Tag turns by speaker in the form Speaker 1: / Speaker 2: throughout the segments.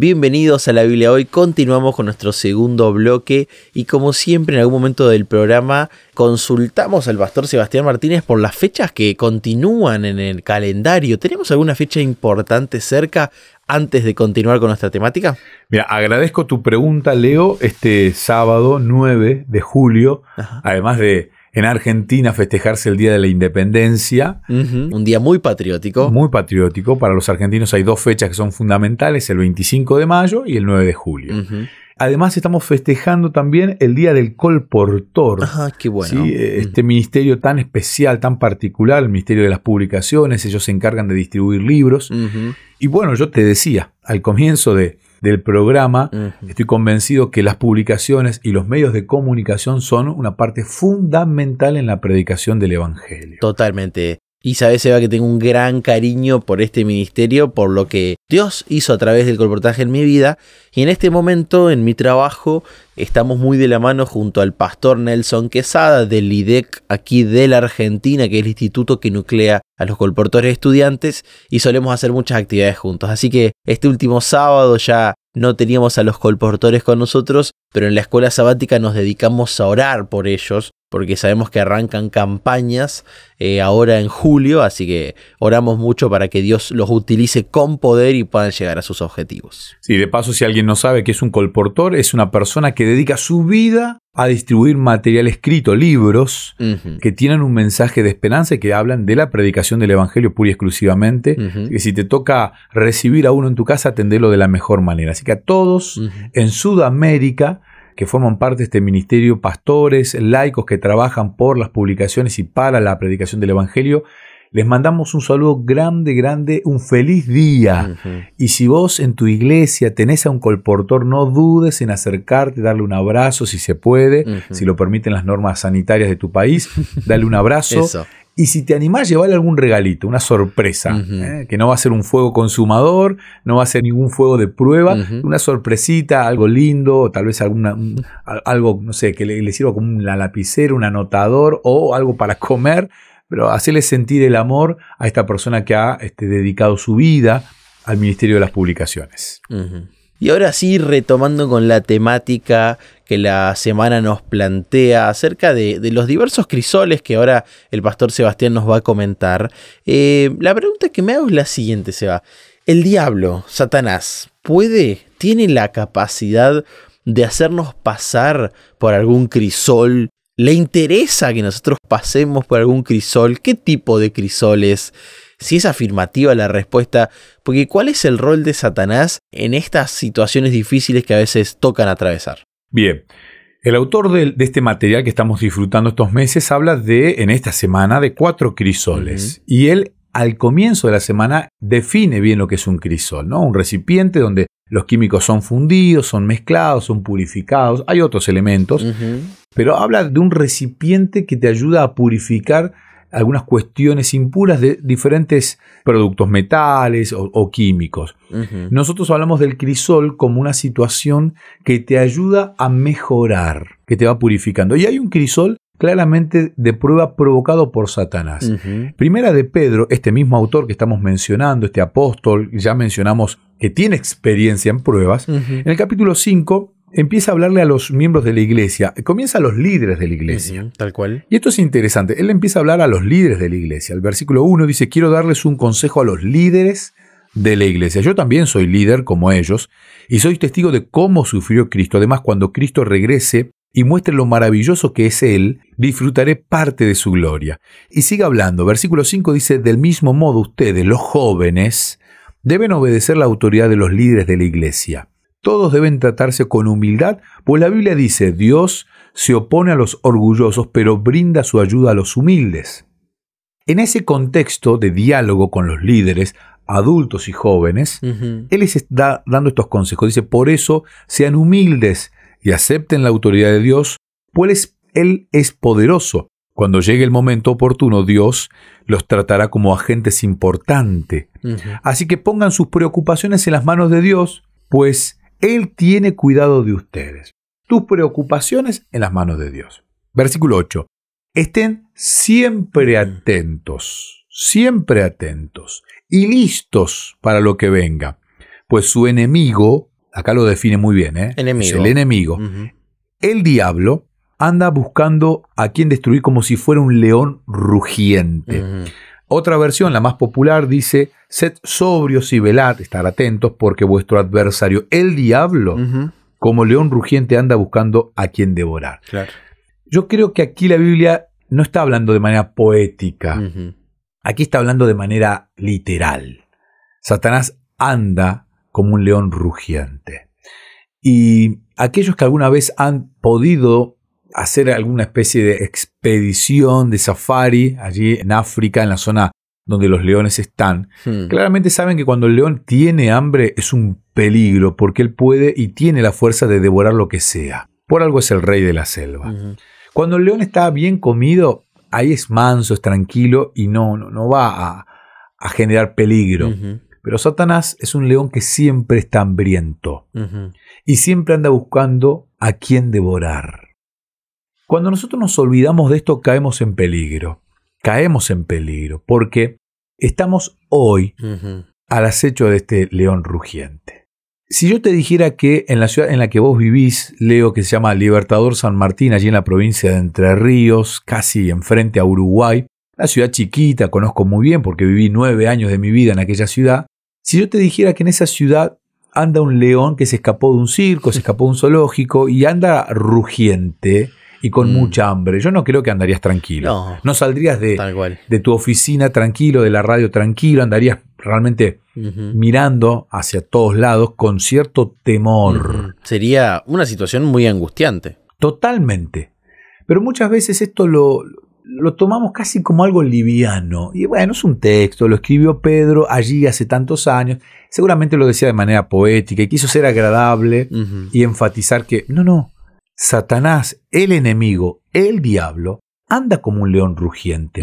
Speaker 1: Bienvenidos a la Biblia hoy, continuamos con nuestro segundo bloque y como siempre en algún momento del programa consultamos al pastor Sebastián Martínez por las fechas que continúan en el calendario. ¿Tenemos alguna fecha importante cerca antes de continuar con nuestra temática?
Speaker 2: Mira, agradezco tu pregunta, Leo, este sábado 9 de julio, además de en Argentina festejarse el Día de la Independencia.
Speaker 1: Un día muy patriótico.
Speaker 2: Muy patriótico. Para los argentinos hay dos fechas que son fundamentales, el 25 de mayo y el 9 de julio. Además estamos festejando también el Día del Colportor.
Speaker 1: Ajá, qué bueno.
Speaker 2: Este ministerio tan especial, tan particular, el Ministerio de las Publicaciones, ellos se encargan de distribuir libros. Y bueno, yo te decía al comienzo de, del programa, estoy convencido que las publicaciones y los medios de comunicación son una parte fundamental en la predicación del Evangelio.
Speaker 1: Totalmente. Y sabes, Eva, que tengo un gran cariño por este ministerio, por lo que Dios hizo a través del colportaje en mi vida. Y en este momento, en mi trabajo, estamos muy de la mano junto al pastor Nelson Quesada del IDEC aquí de la Argentina, que es el instituto que nuclea a los colportores estudiantes, y solemos hacer muchas actividades juntos. Así que este último sábado ya no teníamos a los colportores con nosotros, pero en la escuela sabática nos dedicamos a orar por ellos, porque sabemos que arrancan campañas eh, ahora en julio, así que oramos mucho para que Dios los utilice con poder y puedan llegar a sus objetivos.
Speaker 2: Sí, de paso, si alguien no sabe qué es un colportor, es una persona que dedica su vida a distribuir material escrito, libros que tienen un mensaje de esperanza y que hablan de la predicación del Evangelio pura y exclusivamente. Que si te toca recibir a uno en tu casa, atendelo de la mejor manera. Así que a todos en Sudamérica que forman parte de este ministerio, pastores, laicos que trabajan por las publicaciones y para la predicación del Evangelio, les mandamos un saludo grande, grande, un feliz día. Y si vos en tu iglesia tenés a un colportor, no dudes en acercarte, darle un abrazo si se puede, si lo permiten las normas sanitarias de tu país, dale un abrazo. Y si te animás, llevarle algún regalito, una sorpresa, ¿eh? que no va a ser un fuego consumador, no va a ser ningún fuego de prueba, una sorpresita, algo lindo, tal vez alguna, algo, no sé, que le, sirva como una lapicera, un anotador o algo para comer, pero hacerle sentir el amor a esta persona que ha este, dedicado su vida al Ministerio de las Publicaciones.
Speaker 1: Y ahora sí, retomando con la temática que la semana nos plantea acerca de, los diversos crisoles que ahora el pastor Sebastián nos va a comentar, eh, la pregunta que me hago es la siguiente, Seba. ¿El diablo, Satanás, puede, tiene la capacidad de hacernos pasar por algún crisol? ¿Le interesa que nosotros pasemos por algún crisol? ¿Qué tipo de crisoles? Si es afirmativa la respuesta, porque ¿cuál es el rol de Satanás en estas situaciones difíciles que a veces tocan atravesar?
Speaker 2: Bien, el autor de, este material que estamos disfrutando estos meses habla de, en esta semana, de cuatro crisoles. Y él, al comienzo de la semana, define bien lo que es un crisol, ¿no? Un recipiente donde los químicos son fundidos, son mezclados, son purificados, hay otros elementos, pero habla de un recipiente que te ayuda a purificar algunas cuestiones impuras de diferentes productos metales o, químicos. Nosotros hablamos del crisol como una situación que te ayuda a mejorar, que te va purificando. Y hay un crisol claramente de prueba provocado por Satanás. Primera de Pedro, este mismo autor que estamos mencionando, este apóstol, ya mencionamos que tiene experiencia en pruebas, en el capítulo 5 empieza a hablarle a los miembros de la iglesia, comienza a los líderes de la iglesia.
Speaker 1: tal cual.
Speaker 2: Y esto es interesante, él empieza a hablar a los líderes de la iglesia. El versículo 1 dice, quiero darles un consejo a los líderes de la iglesia. Yo también soy líder como ellos y soy testigo de cómo sufrió Cristo. Además, cuando Cristo regrese y muestre lo maravilloso que es Él, disfrutaré parte de su gloria. Y sigue hablando. Versículo 5 dice, del mismo modo ustedes, los jóvenes, deben obedecer la autoridad de los líderes de la iglesia todos deben tratarse con humildad, pues la Biblia dice, Dios se opone a los orgullosos, pero brinda su ayuda a los humildes. En ese contexto de diálogo con los líderes, adultos y jóvenes, Él les está dando estos consejos. Dice, por eso sean humildes y acepten la autoridad de Dios, pues Él es poderoso. Cuando llegue el momento oportuno, Dios los tratará como agentes importantes. Así que pongan sus preocupaciones en las manos de Dios, pues él tiene cuidado de ustedes. Tus preocupaciones en las manos de Dios. Versículo 8. Estén siempre atentos, siempre atentos y listos para lo que venga, pues su enemigo, acá lo define muy bien, ¿eh?
Speaker 1: Enemigo.
Speaker 2: Es el enemigo. El diablo anda buscando a quien destruir como si fuera un león rugiente. Otra versión, la más popular, dice, sed sobrios y velad, estar atentos, porque vuestro adversario, el diablo, como león rugiente, anda buscando a quien devorar.
Speaker 1: Claro.
Speaker 2: Yo creo que aquí la Biblia no está hablando de manera poética, aquí está hablando de manera literal. Satanás anda como un león rugiente. Y aquellos que alguna vez han podido hacer alguna especie de expedición de safari allí en África, en la zona donde los leones están,
Speaker 1: Hmm.
Speaker 2: claramente saben que cuando el león tiene hambre es un peligro porque él puede y tiene la fuerza de devorar lo que sea. Por algo es el rey de la selva. Cuando el león está bien comido, ahí es manso, es tranquilo y no, no, no va a, a generar peligro. Pero Satanás es un león que siempre está hambriento y siempre anda buscando a quién devorar. Cuando nosotros nos olvidamos de esto, caemos en peligro. Caemos en peligro porque estamos hoy al acecho de este león rugiente. Si yo te dijera que en la ciudad en la que vos vivís, Leo, que se llama Libertador San Martín, allí en la provincia de Entre Ríos, casi enfrente a Uruguay, la ciudad chiquita, conozco muy bien porque viví nueve años de mi vida en aquella ciudad, si yo te dijera que en esa ciudad anda un león que se escapó de un circo, se escapó de un zoológico y anda rugiente y con
Speaker 1: Mm.
Speaker 2: mucha hambre, yo no creo que andarías tranquilo.
Speaker 1: No.
Speaker 2: no saldrías de,
Speaker 1: Tal cual.
Speaker 2: de tu oficina tranquilo, de la radio tranquilo, andarías realmente mirando hacia todos lados con cierto temor.
Speaker 1: Sería una situación muy angustiante.
Speaker 2: Totalmente. Pero muchas veces esto lo, lo tomamos casi como algo liviano. Y bueno, es un texto, lo escribió Pedro allí hace tantos años. Seguramente lo decía de manera poética y quiso ser agradable y enfatizar que no, no. Satanás, el enemigo, el diablo, anda como un león rugiente.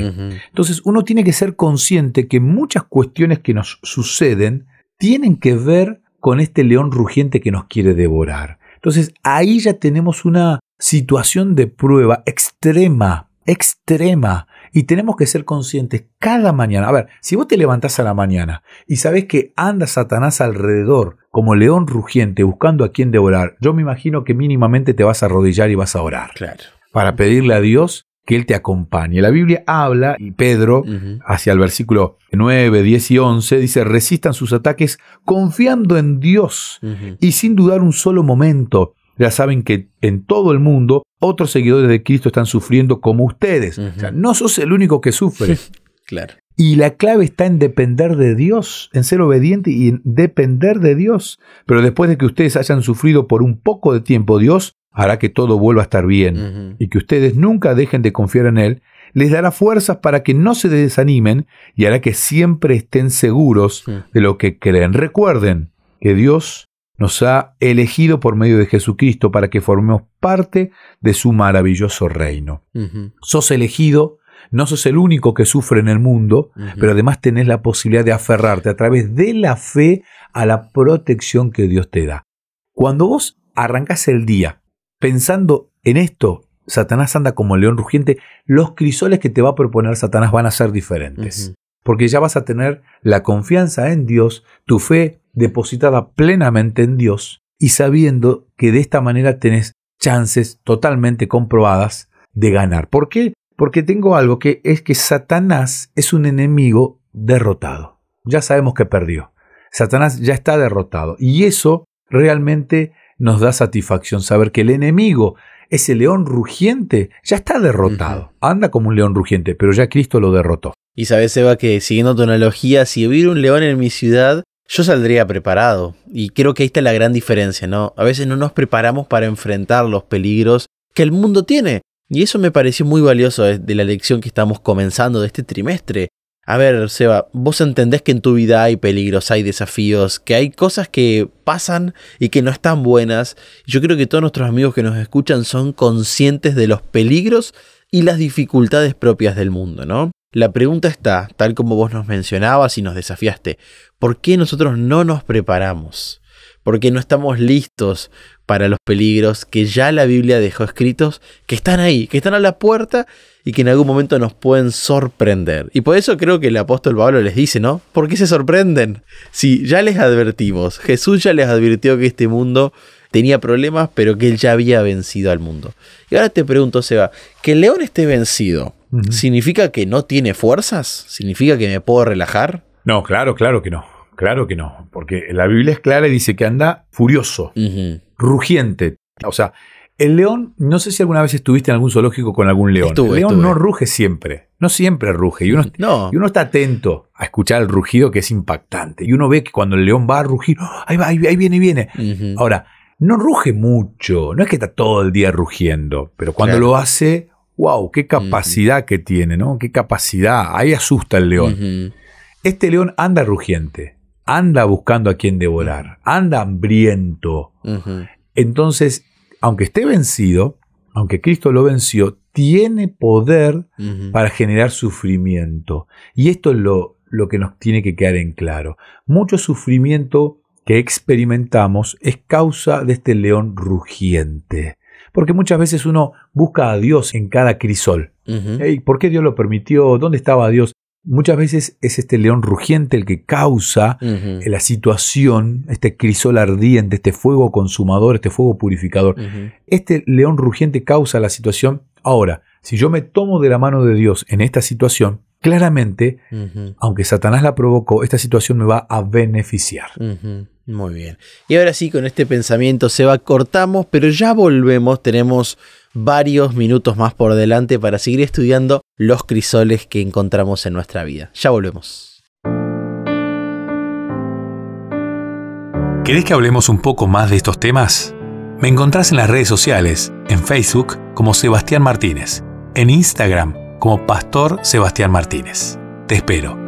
Speaker 2: Entonces uno tiene que ser consciente que muchas cuestiones que nos suceden tienen que ver con este león rugiente que nos quiere devorar. Entonces ahí ya tenemos una situación de prueba extrema, extrema. Y tenemos que ser conscientes cada mañana. A ver, si vos te levantás a la mañana y sabés que anda Satanás alrededor como león rugiente buscando a quien devorar, yo me imagino que mínimamente te vas a arrodillar y vas a orar
Speaker 1: Claro.
Speaker 2: para pedirle a Dios que Él te acompañe. La Biblia habla, y Pedro, hacia el versículo 9, 10 y 11, dice, resistan sus ataques confiando en Dios y sin dudar un solo momento. Ya saben que en todo el mundo otros seguidores de Cristo están sufriendo como ustedes. O sea, no sos el único que sufre.
Speaker 1: Claro.
Speaker 2: Y la clave está en depender de Dios, en ser obediente y en depender de Dios. Pero después de que ustedes hayan sufrido por un poco de tiempo, Dios hará que todo vuelva a estar bien y que ustedes nunca dejen de confiar en Él, les dará fuerzas para que no se desanimen y hará que siempre estén seguros de lo que creen. Recuerden que Dios nos ha elegido por medio de Jesucristo para que formemos parte de su maravilloso reino. Sos elegido, no sos el único que sufre en el mundo, pero además tenés la posibilidad de aferrarte a través de la fe a la protección que Dios te da. Cuando vos arrancás el día pensando en esto, Satanás anda como león rugiente, los crisoles que te va a proponer Satanás van a ser diferentes. Porque ya vas a tener la confianza en Dios, tu fe depositada plenamente en Dios y sabiendo que de esta manera tenés chances totalmente comprobadas de ganar. ¿Por qué? Porque tengo algo que es que Satanás es un enemigo derrotado. Ya sabemos que perdió. Satanás ya está derrotado. Y eso realmente nos da satisfacción saber que el enemigo, ese león rugiente, ya está derrotado. Anda como un león rugiente, pero ya Cristo lo derrotó.
Speaker 1: Y sabes, Eva, que siguiendo tu analogía, si hubiera un león en mi ciudad, yo saldría preparado. Y creo que ahí está la gran diferencia, ¿no? A veces no nos preparamos para enfrentar los peligros que el mundo tiene. Y eso me pareció muy valioso de la lección que estamos comenzando de este trimestre. A ver, Seba, vos entendés que en tu vida hay peligros, hay desafíos, que hay cosas que pasan y que no están buenas. Yo creo que todos nuestros amigos que nos escuchan son conscientes de los peligros y las dificultades propias del mundo, ¿no? La pregunta está, tal como vos nos mencionabas y nos desafiaste, ¿por qué nosotros no nos preparamos? ¿Por qué no estamos listos para los peligros que ya la Biblia dejó escritos, que están ahí, que están a la puerta y que en algún momento nos pueden sorprender. Y por eso creo que el apóstol Pablo les dice, ¿no? ¿Por qué se sorprenden? Si ya les advertimos, Jesús ya les advirtió que este mundo tenía problemas, pero que él ya había vencido al mundo. Y ahora te pregunto, Seba, que el león esté vencido, ¿significa que no tiene fuerzas? ¿Significa que me puedo relajar?
Speaker 2: No, claro, claro que no. Claro que no, porque la Biblia es clara y dice que anda furioso, rugiente. O sea, el león, no sé si alguna vez estuviste en algún zoológico con algún león. el león no ruge siempre, no siempre ruge. Y uno, y uno, está atento a escuchar el rugido que es impactante. Y uno ve que cuando el león va a rugir, ¡oh! ahí va, ahí, viene, viene. Ahora, no ruge mucho, no es que está todo el día rugiendo, pero cuando lo hace, wow, qué capacidad que tiene, ¿no? Qué capacidad, ahí asusta el león. Este león anda rugiente, anda buscando a quien devorar, anda hambriento. Entonces, aunque esté vencido, aunque Cristo lo venció, tiene poder para generar sufrimiento. Y esto es lo, lo que nos tiene que quedar en claro. Mucho sufrimiento que experimentamos es causa de este león rugiente. Porque muchas veces uno busca a Dios en cada crisol. ¿Por qué Dios lo permitió? ¿Dónde estaba Dios? Muchas veces es este león rugiente el que causa la situación, este crisol ardiente, este fuego consumador, este fuego purificador. Este león rugiente causa la situación. Ahora, si yo me tomo de la mano de Dios en esta situación, claramente, aunque Satanás la provocó, esta situación me va a beneficiar.
Speaker 1: Muy bien. Y ahora sí, con este pensamiento se va, cortamos, pero ya volvemos. Tenemos varios minutos más por delante para seguir estudiando los crisoles que encontramos en nuestra vida. Ya volvemos.
Speaker 2: ¿Querés que hablemos un poco más de estos temas? Me encontrás en las redes sociales, en Facebook como Sebastián Martínez, en Instagram como Pastor Sebastián Martínez. Te espero.